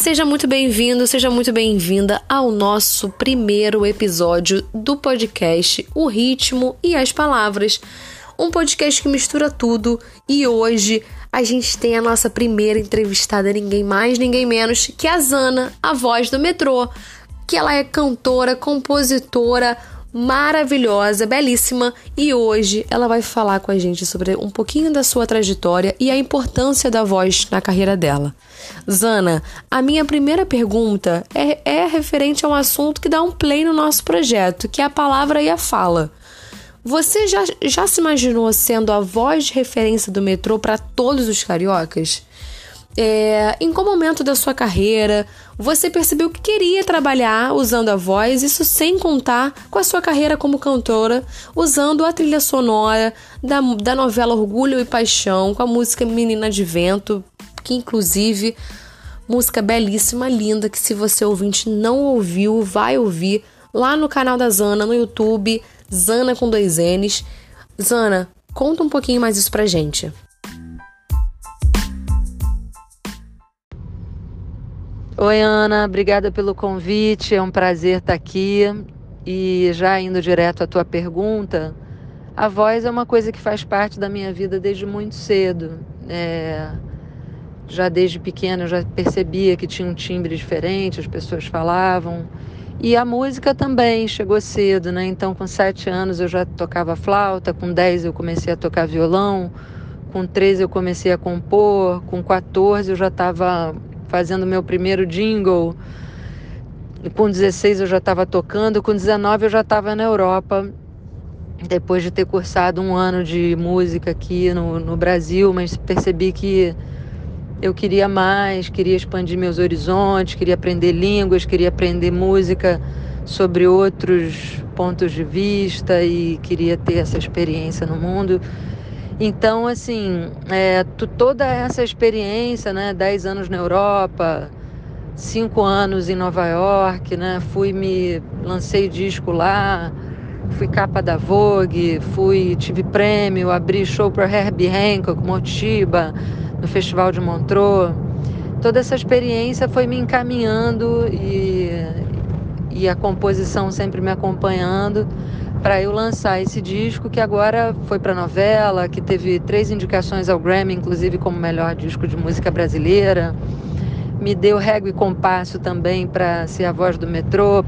Seja muito bem-vindo, seja muito bem-vinda ao nosso primeiro episódio do podcast O Ritmo e as Palavras. Um podcast que mistura tudo e hoje a gente tem a nossa primeira entrevistada, ninguém mais, ninguém menos que a Zana, a voz do metrô, que ela é cantora, compositora, maravilhosa, belíssima, e hoje ela vai falar com a gente sobre um pouquinho da sua trajetória e a importância da voz na carreira dela. Zana, a minha primeira pergunta é, é referente a um assunto que dá um play no nosso projeto, que é a palavra e a fala. Você já, já se imaginou sendo a voz de referência do metrô para todos os cariocas? É, em qual momento da sua carreira você percebeu que queria trabalhar usando a voz, isso sem contar com a sua carreira como cantora, usando a trilha sonora da, da novela Orgulho e Paixão, com a música Menina de Vento, que inclusive música belíssima, linda, que se você ouvinte não ouviu, vai ouvir lá no canal da Zana no YouTube, Zana com dois N's. Zana, conta um pouquinho mais isso pra gente. Oi, Ana, obrigada pelo convite. É um prazer estar aqui. E já indo direto à tua pergunta, a voz é uma coisa que faz parte da minha vida desde muito cedo. É... Já desde pequena eu já percebia que tinha um timbre diferente, as pessoas falavam. E a música também chegou cedo, né? Então, com sete anos eu já tocava flauta, com dez eu comecei a tocar violão, com 13 eu comecei a compor, com 14 eu já estava fazendo meu primeiro jingle. Com 16 eu já estava tocando, com 19 eu já estava na Europa, depois de ter cursado um ano de música aqui no, no Brasil, mas percebi que eu queria mais, queria expandir meus horizontes, queria aprender línguas, queria aprender música sobre outros pontos de vista e queria ter essa experiência no mundo. Então, assim, é, toda essa experiência, né, 10 anos na Europa, cinco anos em Nova York, né, fui me lancei disco lá, fui capa da Vogue, fui tive prêmio, abri show para Herbie Hancock, Motiba, no Festival de Montreux. Toda essa experiência foi me encaminhando e, e a composição sempre me acompanhando para eu lançar esse disco que agora foi para novela, que teve três indicações ao Grammy, inclusive como melhor disco de música brasileira. Me deu régua e compasso também para ser a voz do metrô,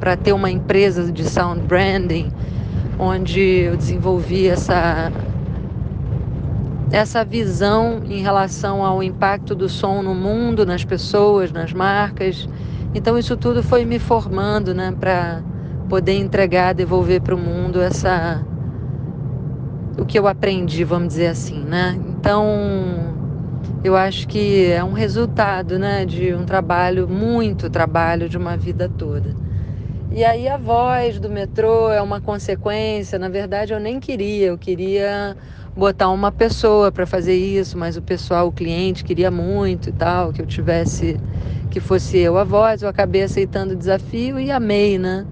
para ter uma empresa de sound branding, onde eu desenvolvi essa essa visão em relação ao impacto do som no mundo, nas pessoas, nas marcas. Então isso tudo foi me formando, né, para poder entregar, devolver para o mundo essa o que eu aprendi, vamos dizer assim, né? Então, eu acho que é um resultado, né, de um trabalho, muito trabalho de uma vida toda. E aí a voz do metrô é uma consequência, na verdade eu nem queria, eu queria botar uma pessoa para fazer isso, mas o pessoal, o cliente queria muito e tal, que eu tivesse que fosse eu a voz, eu acabei aceitando o desafio e amei, né?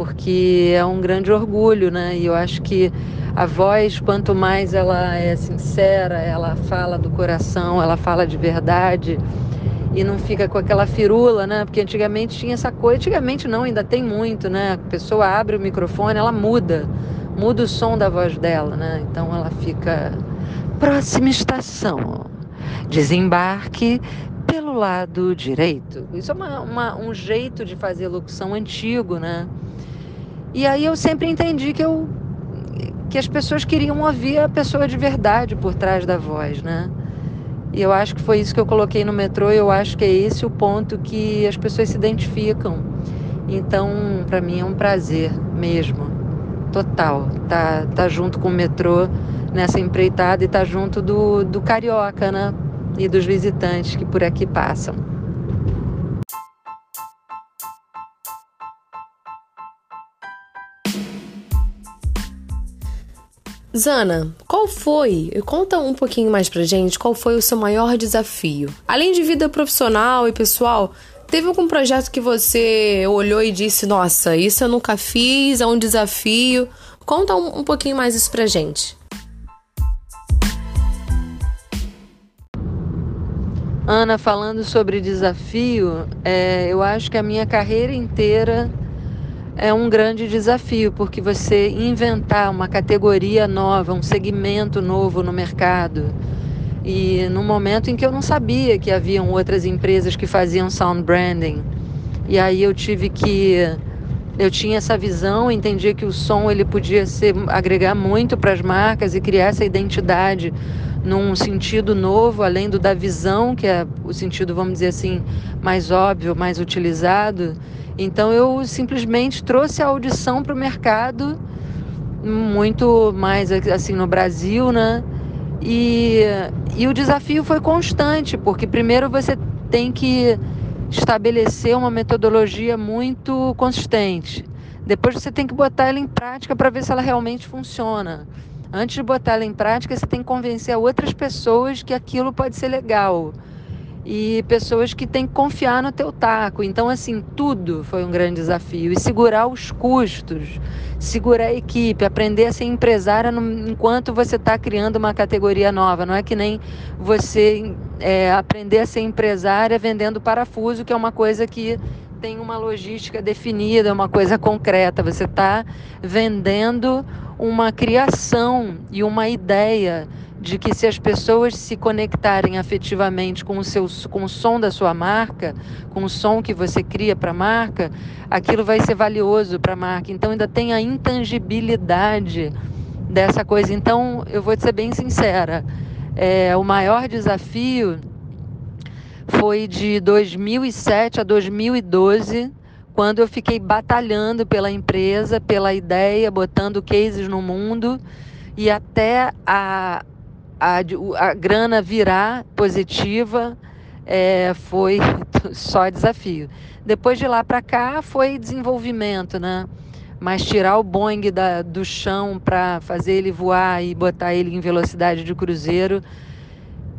Porque é um grande orgulho, né? E eu acho que a voz, quanto mais ela é sincera, ela fala do coração, ela fala de verdade e não fica com aquela firula, né? Porque antigamente tinha essa coisa, antigamente não, ainda tem muito, né? A pessoa abre o microfone, ela muda, muda o som da voz dela, né? Então ela fica próxima estação, desembarque pelo lado direito. Isso é uma, uma, um jeito de fazer locução antigo, né? E aí eu sempre entendi que eu que as pessoas queriam ouvir a pessoa de verdade por trás da voz, né? E eu acho que foi isso que eu coloquei no metrô, e eu acho que é esse o ponto que as pessoas se identificam. Então, para mim é um prazer mesmo, total, tá, tá junto com o metrô nessa empreitada e tá junto do, do carioca, né? E dos visitantes que por aqui passam. Zana, qual foi? Conta um pouquinho mais pra gente qual foi o seu maior desafio. Além de vida profissional e pessoal, teve algum projeto que você olhou e disse: Nossa, isso eu nunca fiz, é um desafio? Conta um, um pouquinho mais isso pra gente. Ana, falando sobre desafio, é, eu acho que a minha carreira inteira é um grande desafio, porque você inventar uma categoria nova, um segmento novo no mercado, e no momento em que eu não sabia que haviam outras empresas que faziam sound branding, e aí eu tive que eu tinha essa visão, entendia que o som ele podia ser agregar muito para as marcas e criar essa identidade num sentido novo, além do da visão, que é o sentido, vamos dizer assim, mais óbvio, mais utilizado. Então eu simplesmente trouxe a audição para o mercado, muito mais assim no Brasil, né? E, e o desafio foi constante, porque primeiro você tem que estabelecer uma metodologia muito consistente. Depois você tem que botar ela em prática para ver se ela realmente funciona. Antes de botar ela em prática, você tem que convencer outras pessoas que aquilo pode ser legal. E pessoas que têm que confiar no teu taco. Então, assim, tudo foi um grande desafio. E segurar os custos, segurar a equipe, aprender a ser empresária no, enquanto você está criando uma categoria nova. Não é que nem você é, aprender a ser empresária vendendo parafuso, que é uma coisa que tem uma logística definida, uma coisa concreta. Você está vendendo uma criação e uma ideia de que se as pessoas se conectarem afetivamente com o, seu, com o som da sua marca, com o som que você cria para a marca, aquilo vai ser valioso para a marca. Então ainda tem a intangibilidade dessa coisa. Então eu vou ser bem sincera, é, o maior desafio foi de 2007 a 2012, quando eu fiquei batalhando pela empresa, pela ideia, botando cases no mundo e até a, a, a grana virar positiva é, foi só desafio. Depois de lá para cá foi desenvolvimento, né? Mas tirar o Boeing da, do chão para fazer ele voar e botar ele em velocidade de cruzeiro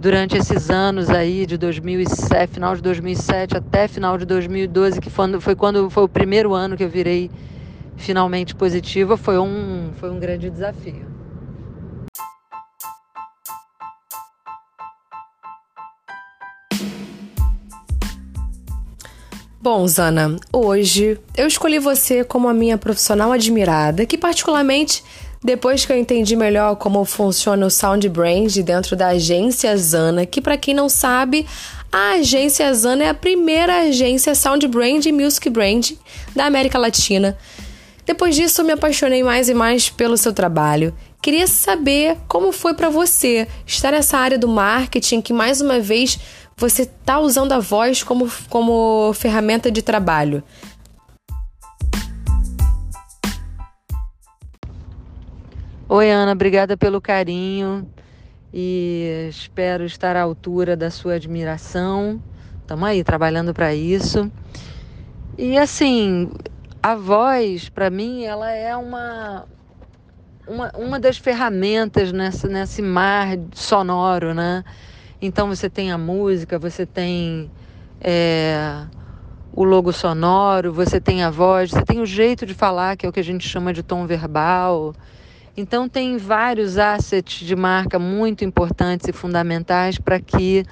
durante esses anos aí de 2007, final de 2007 até final de 2012, que foi, quando foi o primeiro ano que eu virei finalmente positiva, foi um, foi um grande desafio. Bom, Zana, hoje eu escolhi você como a minha profissional admirada, que particularmente depois que eu entendi melhor como funciona o Sound Brand dentro da agência Zana, que para quem não sabe, a agência Zana é a primeira agência Sound Brand e Music Brand da América Latina. Depois disso, eu me apaixonei mais e mais pelo seu trabalho. Queria saber como foi para você estar nessa área do marketing que mais uma vez você está usando a voz como, como ferramenta de trabalho. Oi, Ana, obrigada pelo carinho e espero estar à altura da sua admiração. Estamos aí trabalhando para isso. E assim, a voz, para mim, ela é uma, uma, uma das ferramentas nessa, nesse mar sonoro, né? Então você tem a música, você tem é, o logo sonoro, você tem a voz, você tem o jeito de falar, que é o que a gente chama de tom verbal. Então tem vários assets de marca muito importantes e fundamentais para que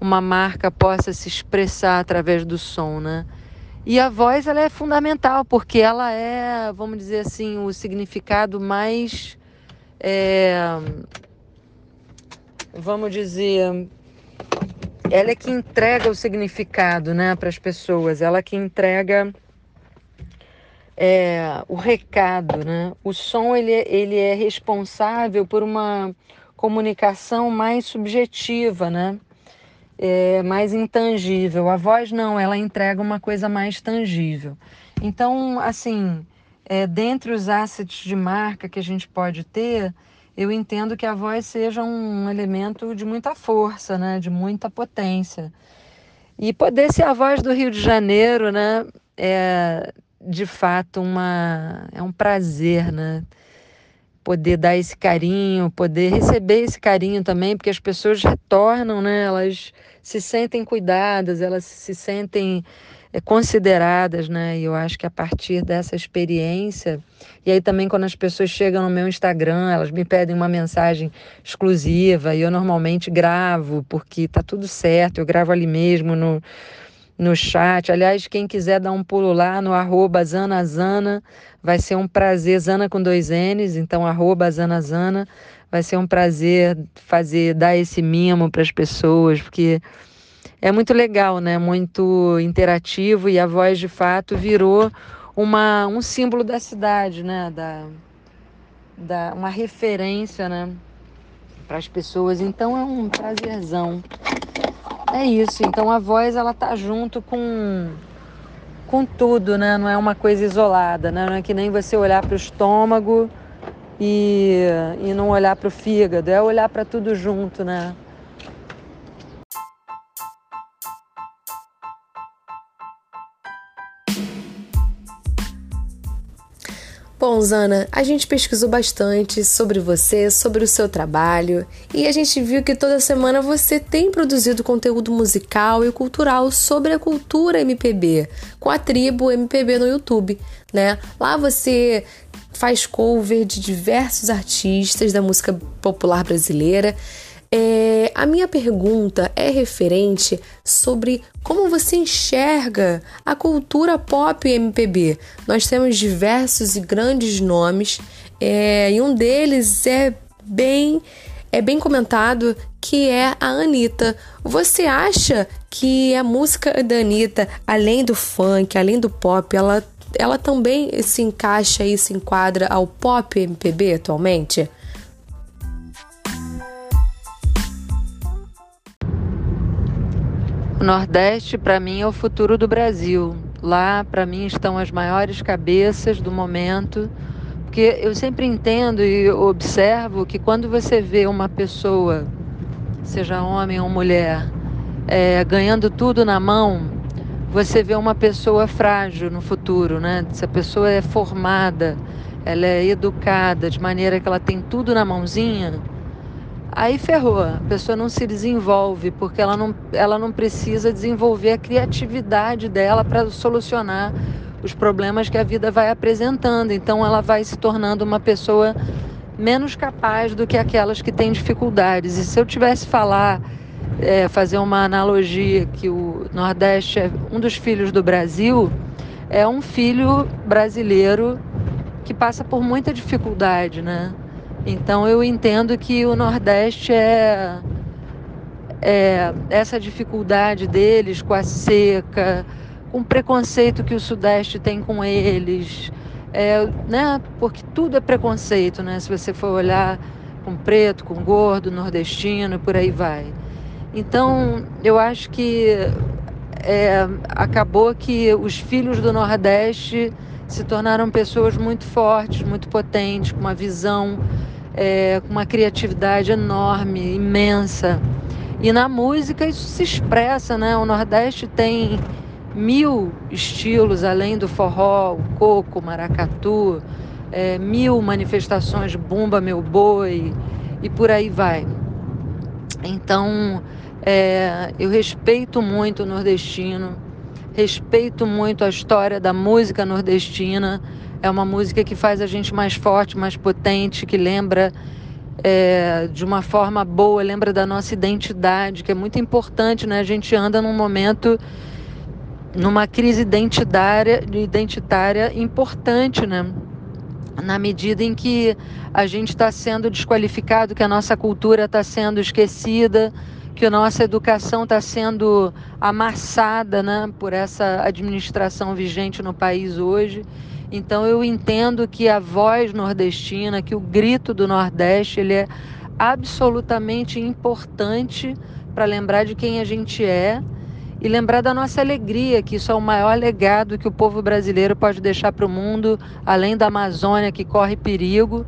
uma marca possa se expressar através do som, né? E a voz ela é fundamental porque ela é, vamos dizer assim, o significado mais é, vamos dizer, ela é que entrega o significado né, para as pessoas, ela que entrega é, o recado. Né? O som ele, ele é responsável por uma comunicação mais subjetiva, né? É, mais intangível. A voz não, ela entrega uma coisa mais tangível. Então, assim, é, dentre os assets de marca que a gente pode ter, eu entendo que a voz seja um elemento de muita força, né? de muita potência. E poder ser a voz do Rio de Janeiro, né? É de fato uma, é um prazer, né? poder dar esse carinho, poder receber esse carinho também, porque as pessoas retornam, né? Elas se sentem cuidadas, elas se sentem é, consideradas, né? E eu acho que a partir dessa experiência, e aí também quando as pessoas chegam no meu Instagram, elas me pedem uma mensagem exclusiva, e eu normalmente gravo, porque tá tudo certo, eu gravo ali mesmo no no chat. Aliás, quem quiser dar um pulo lá no arroba Zanazana, vai ser um prazer, Zana com dois N's, então arroba Zanazana, vai ser um prazer fazer, dar esse mimo para as pessoas, porque é muito legal, né? Muito interativo e a voz de fato virou uma, um símbolo da cidade, né? Da, da, uma referência, né? Para as pessoas. Então é um prazerzão. É isso. Então a voz ela tá junto com com tudo, né? Não é uma coisa isolada, né? Não é que nem você olhar para o estômago e, e não olhar para o fígado, é olhar para tudo junto, né? Bom, Zana, a gente pesquisou bastante sobre você, sobre o seu trabalho e a gente viu que toda semana você tem produzido conteúdo musical e cultural sobre a cultura MPB, com a tribo MPB no YouTube, né? Lá você faz cover de diversos artistas da música popular brasileira é, a minha pergunta é referente sobre como você enxerga a cultura pop MPB. Nós temos diversos e grandes nomes é, e um deles é bem é bem comentado que é a Anitta. Você acha que a música da Anitta, além do funk, além do pop, ela, ela também se encaixa e se enquadra ao pop MPB atualmente? O Nordeste, para mim, é o futuro do Brasil. Lá, para mim, estão as maiores cabeças do momento. Porque eu sempre entendo e observo que quando você vê uma pessoa, seja homem ou mulher, é, ganhando tudo na mão, você vê uma pessoa frágil no futuro, né? Se a pessoa é formada, ela é educada de maneira que ela tem tudo na mãozinha, Aí ferrou, a pessoa não se desenvolve, porque ela não, ela não precisa desenvolver a criatividade dela para solucionar os problemas que a vida vai apresentando. Então ela vai se tornando uma pessoa menos capaz do que aquelas que têm dificuldades. E se eu tivesse falar, é, fazer uma analogia que o Nordeste é um dos filhos do Brasil, é um filho brasileiro que passa por muita dificuldade, né? Então eu entendo que o Nordeste é, é essa dificuldade deles com a seca, com o preconceito que o Sudeste tem com eles, é, né? Porque tudo é preconceito, né? Se você for olhar com preto, com gordo, nordestino, por aí vai. Então eu acho que é, acabou que os filhos do Nordeste se tornaram pessoas muito fortes, muito potentes, com uma visão é, com uma criatividade enorme, imensa. E na música isso se expressa, né? O Nordeste tem mil estilos, além do forró, o coco, o maracatu, é, mil manifestações, bumba meu boi e por aí vai. Então, é, eu respeito muito o nordestino, respeito muito a história da música nordestina é uma música que faz a gente mais forte, mais potente, que lembra é, de uma forma boa, lembra da nossa identidade, que é muito importante, né? A gente anda num momento, numa crise identitária, identitária importante, né? Na medida em que a gente está sendo desqualificado, que a nossa cultura está sendo esquecida, que a nossa educação está sendo amassada né, por essa administração vigente no país hoje. Então eu entendo que a voz nordestina, que o grito do Nordeste, ele é absolutamente importante para lembrar de quem a gente é e lembrar da nossa alegria, que isso é o maior legado que o povo brasileiro pode deixar para o mundo, além da Amazônia que corre perigo,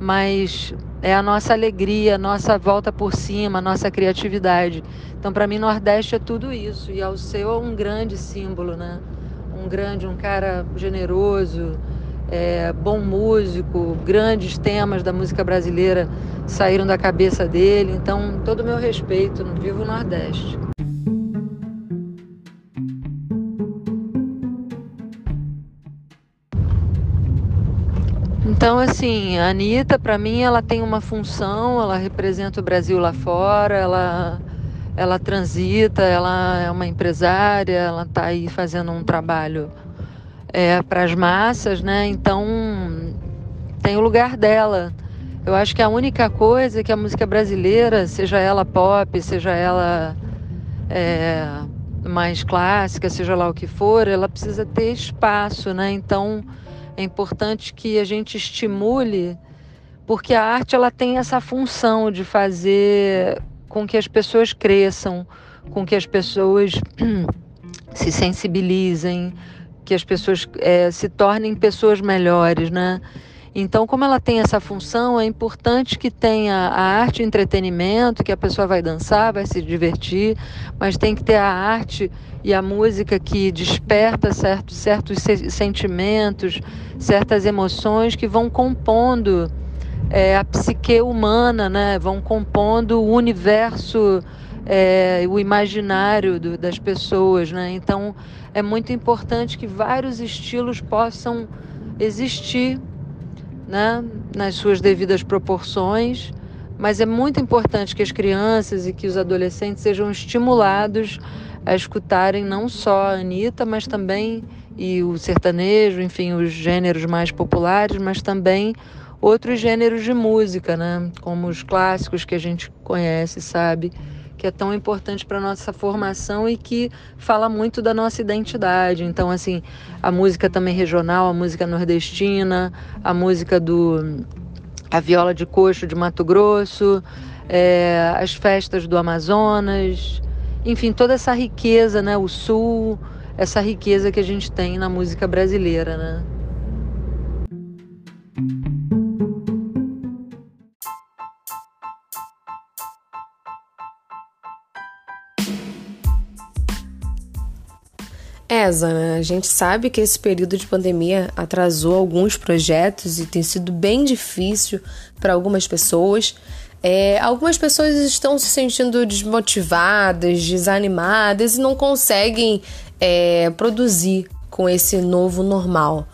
mas é a nossa alegria, a nossa volta por cima, a nossa criatividade. Então, para mim, Nordeste é tudo isso e ao seu é um grande símbolo, né? Um grande, um cara generoso, é, bom músico, grandes temas da música brasileira saíram da cabeça dele. Então, todo o meu respeito, no Vivo Nordeste. Então, assim, a Anitta, para mim, ela tem uma função, ela representa o Brasil lá fora, ela, ela transita, ela é uma empresária, ela está aí fazendo um trabalho é, para as massas, né? Então, tem o lugar dela. Eu acho que a única coisa é que a música brasileira, seja ela pop, seja ela é, mais clássica, seja lá o que for, ela precisa ter espaço, né? Então é importante que a gente estimule, porque a arte ela tem essa função de fazer com que as pessoas cresçam, com que as pessoas se sensibilizem, que as pessoas é, se tornem pessoas melhores, né? Então, como ela tem essa função, é importante que tenha a arte e entretenimento, que a pessoa vai dançar, vai se divertir, mas tem que ter a arte e a música que desperta certos, certos sentimentos, certas emoções que vão compondo é, a psique humana, né? vão compondo o universo, é, o imaginário do, das pessoas. Né? Então, é muito importante que vários estilos possam existir né, nas suas devidas proporções, mas é muito importante que as crianças e que os adolescentes sejam estimulados a escutarem não só a Anitta, mas também e o sertanejo, enfim, os gêneros mais populares, mas também outros gêneros de música, né, como os clássicos que a gente conhece, sabe? que é tão importante para nossa formação e que fala muito da nossa identidade. Então, assim, a música também regional, a música nordestina, a música do a viola de coxo de Mato Grosso, é, as festas do Amazonas, enfim, toda essa riqueza, né, o sul, essa riqueza que a gente tem na música brasileira, né? É, Zana, a gente sabe que esse período de pandemia atrasou alguns projetos e tem sido bem difícil para algumas pessoas. É, algumas pessoas estão se sentindo desmotivadas, desanimadas e não conseguem é, produzir com esse novo normal.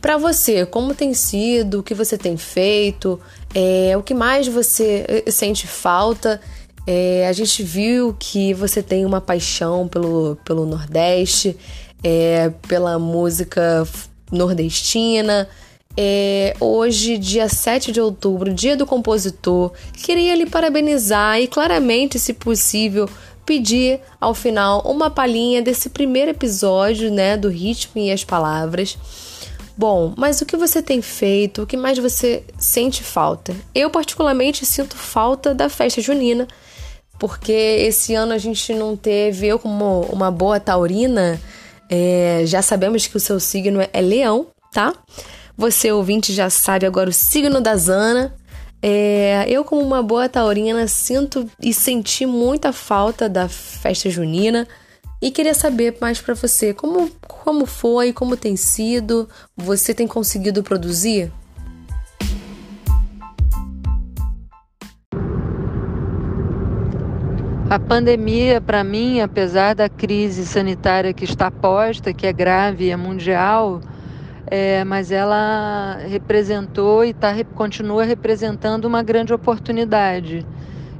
Para você, como tem sido? O que você tem feito? É, o que mais você eh, sente falta? É, a gente viu que você tem uma paixão pelo, pelo Nordeste, é, pela música nordestina. É, hoje, dia 7 de outubro, dia do compositor, queria lhe parabenizar e, claramente, se possível, pedir ao final uma palhinha desse primeiro episódio, né, do ritmo e as palavras. Bom, mas o que você tem feito? O que mais você sente falta? Eu, particularmente, sinto falta da festa junina porque esse ano a gente não teve, eu como uma boa taurina, é, já sabemos que o seu signo é leão, tá? Você, ouvinte, já sabe agora o signo da Zana. É, eu, como uma boa taurina, sinto e senti muita falta da festa junina e queria saber mais para você como, como foi, como tem sido, você tem conseguido produzir? A pandemia, para mim, apesar da crise sanitária que está posta, que é grave é mundial, é, mas ela representou e tá, continua representando uma grande oportunidade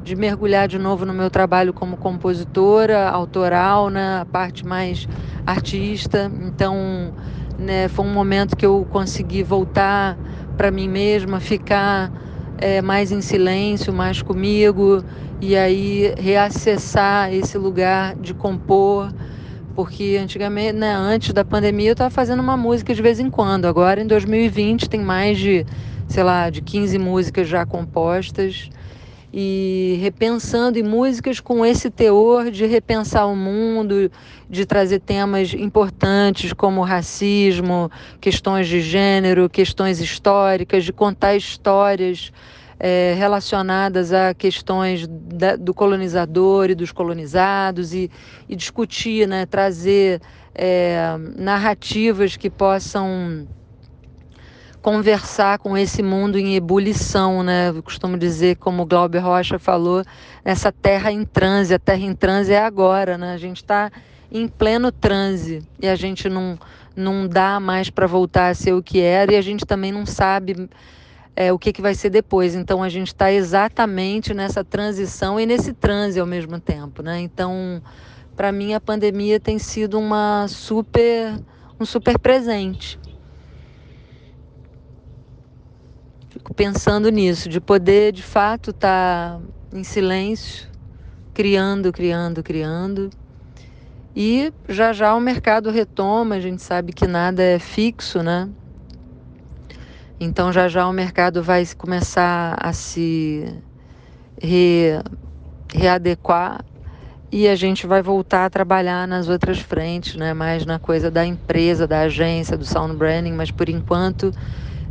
de mergulhar de novo no meu trabalho como compositora, autoral, né, a parte mais artista. Então, né, foi um momento que eu consegui voltar para mim mesma, ficar é, mais em silêncio, mais comigo e aí reacessar esse lugar de compor, porque antigamente, né, antes da pandemia eu estava fazendo uma música de vez em quando. Agora em 2020 tem mais de, sei lá, de 15 músicas já compostas e repensando em músicas com esse teor de repensar o mundo, de trazer temas importantes como racismo, questões de gênero, questões históricas, de contar histórias é, relacionadas a questões da, do colonizador e dos colonizados e, e discutir, né, trazer é, narrativas que possam conversar com esse mundo em ebulição, né? Eu costumo dizer, como Glauber Rocha falou, essa terra em transe, a terra em transe é agora, né? A gente está em pleno transe e a gente não, não dá mais para voltar a ser o que era e a gente também não sabe é, o que, que vai ser depois. Então a gente está exatamente nessa transição e nesse transe ao mesmo tempo, né? Então, para mim a pandemia tem sido uma super um super presente Fico pensando nisso, de poder de fato estar tá em silêncio, criando, criando, criando. E já já o mercado retoma, a gente sabe que nada é fixo, né? Então já já o mercado vai começar a se re, readequar e a gente vai voltar a trabalhar nas outras frentes, né? Mais na coisa da empresa, da agência, do sound branding, mas por enquanto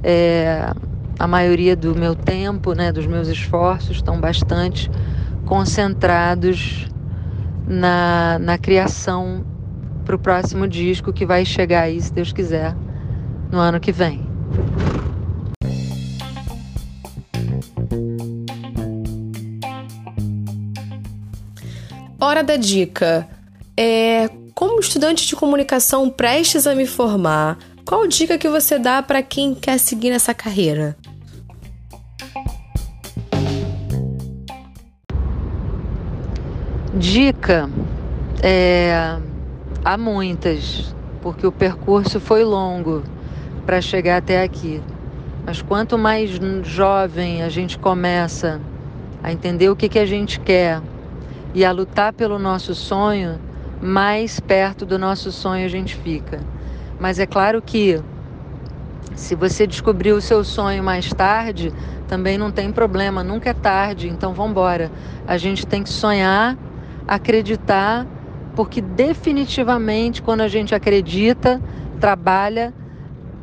é, a maioria do meu tempo, né, dos meus esforços estão bastante concentrados na, na criação para o próximo disco que vai chegar aí, se Deus quiser, no ano que vem. Hora da dica. É, como estudante de comunicação prestes a me formar, qual dica que você dá para quem quer seguir nessa carreira? Dica, é, há muitas, porque o percurso foi longo para chegar até aqui. Mas quanto mais jovem a gente começa a entender o que, que a gente quer e a lutar pelo nosso sonho, mais perto do nosso sonho a gente fica. Mas é claro que se você descobrir o seu sonho mais tarde, também não tem problema, nunca é tarde, então vamos embora. A gente tem que sonhar acreditar, porque definitivamente quando a gente acredita, trabalha,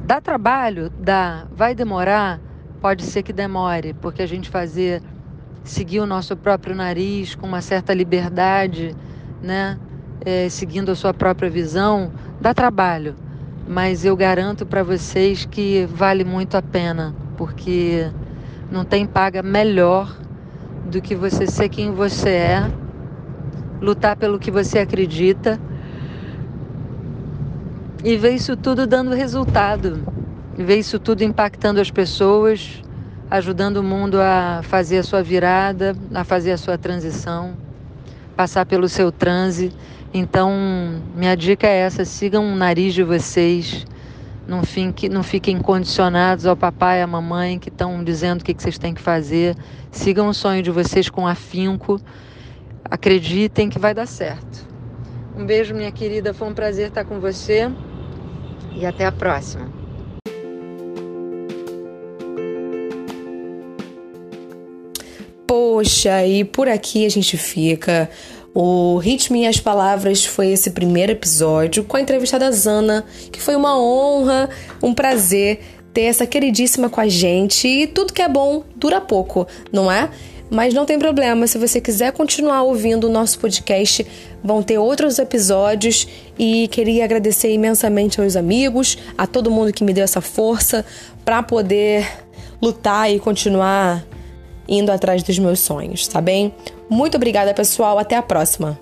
dá trabalho, dá, vai demorar, pode ser que demore, porque a gente fazer seguir o nosso próprio nariz com uma certa liberdade, né, é, seguindo a sua própria visão, dá trabalho. Mas eu garanto para vocês que vale muito a pena, porque não tem paga melhor do que você ser quem você é lutar pelo que você acredita e ver isso tudo dando resultado, ver isso tudo impactando as pessoas, ajudando o mundo a fazer a sua virada, a fazer a sua transição, passar pelo seu transe. Então, minha dica é essa: sigam o nariz de vocês. Não fiquem, não fiquem condicionados ao papai e à mamãe que estão dizendo o que vocês têm que fazer. Sigam o sonho de vocês com afinco Acreditem que vai dar certo. Um beijo, minha querida. Foi um prazer estar com você e até a próxima. Poxa, e por aqui a gente fica. O Ritmo e as Palavras foi esse primeiro episódio com a entrevistada Zana, que foi uma honra, um prazer ter essa queridíssima com a gente. E tudo que é bom dura pouco, não é? Mas não tem problema, se você quiser continuar ouvindo o nosso podcast, vão ter outros episódios e queria agradecer imensamente aos amigos, a todo mundo que me deu essa força para poder lutar e continuar indo atrás dos meus sonhos, tá bem? Muito obrigada, pessoal, até a próxima.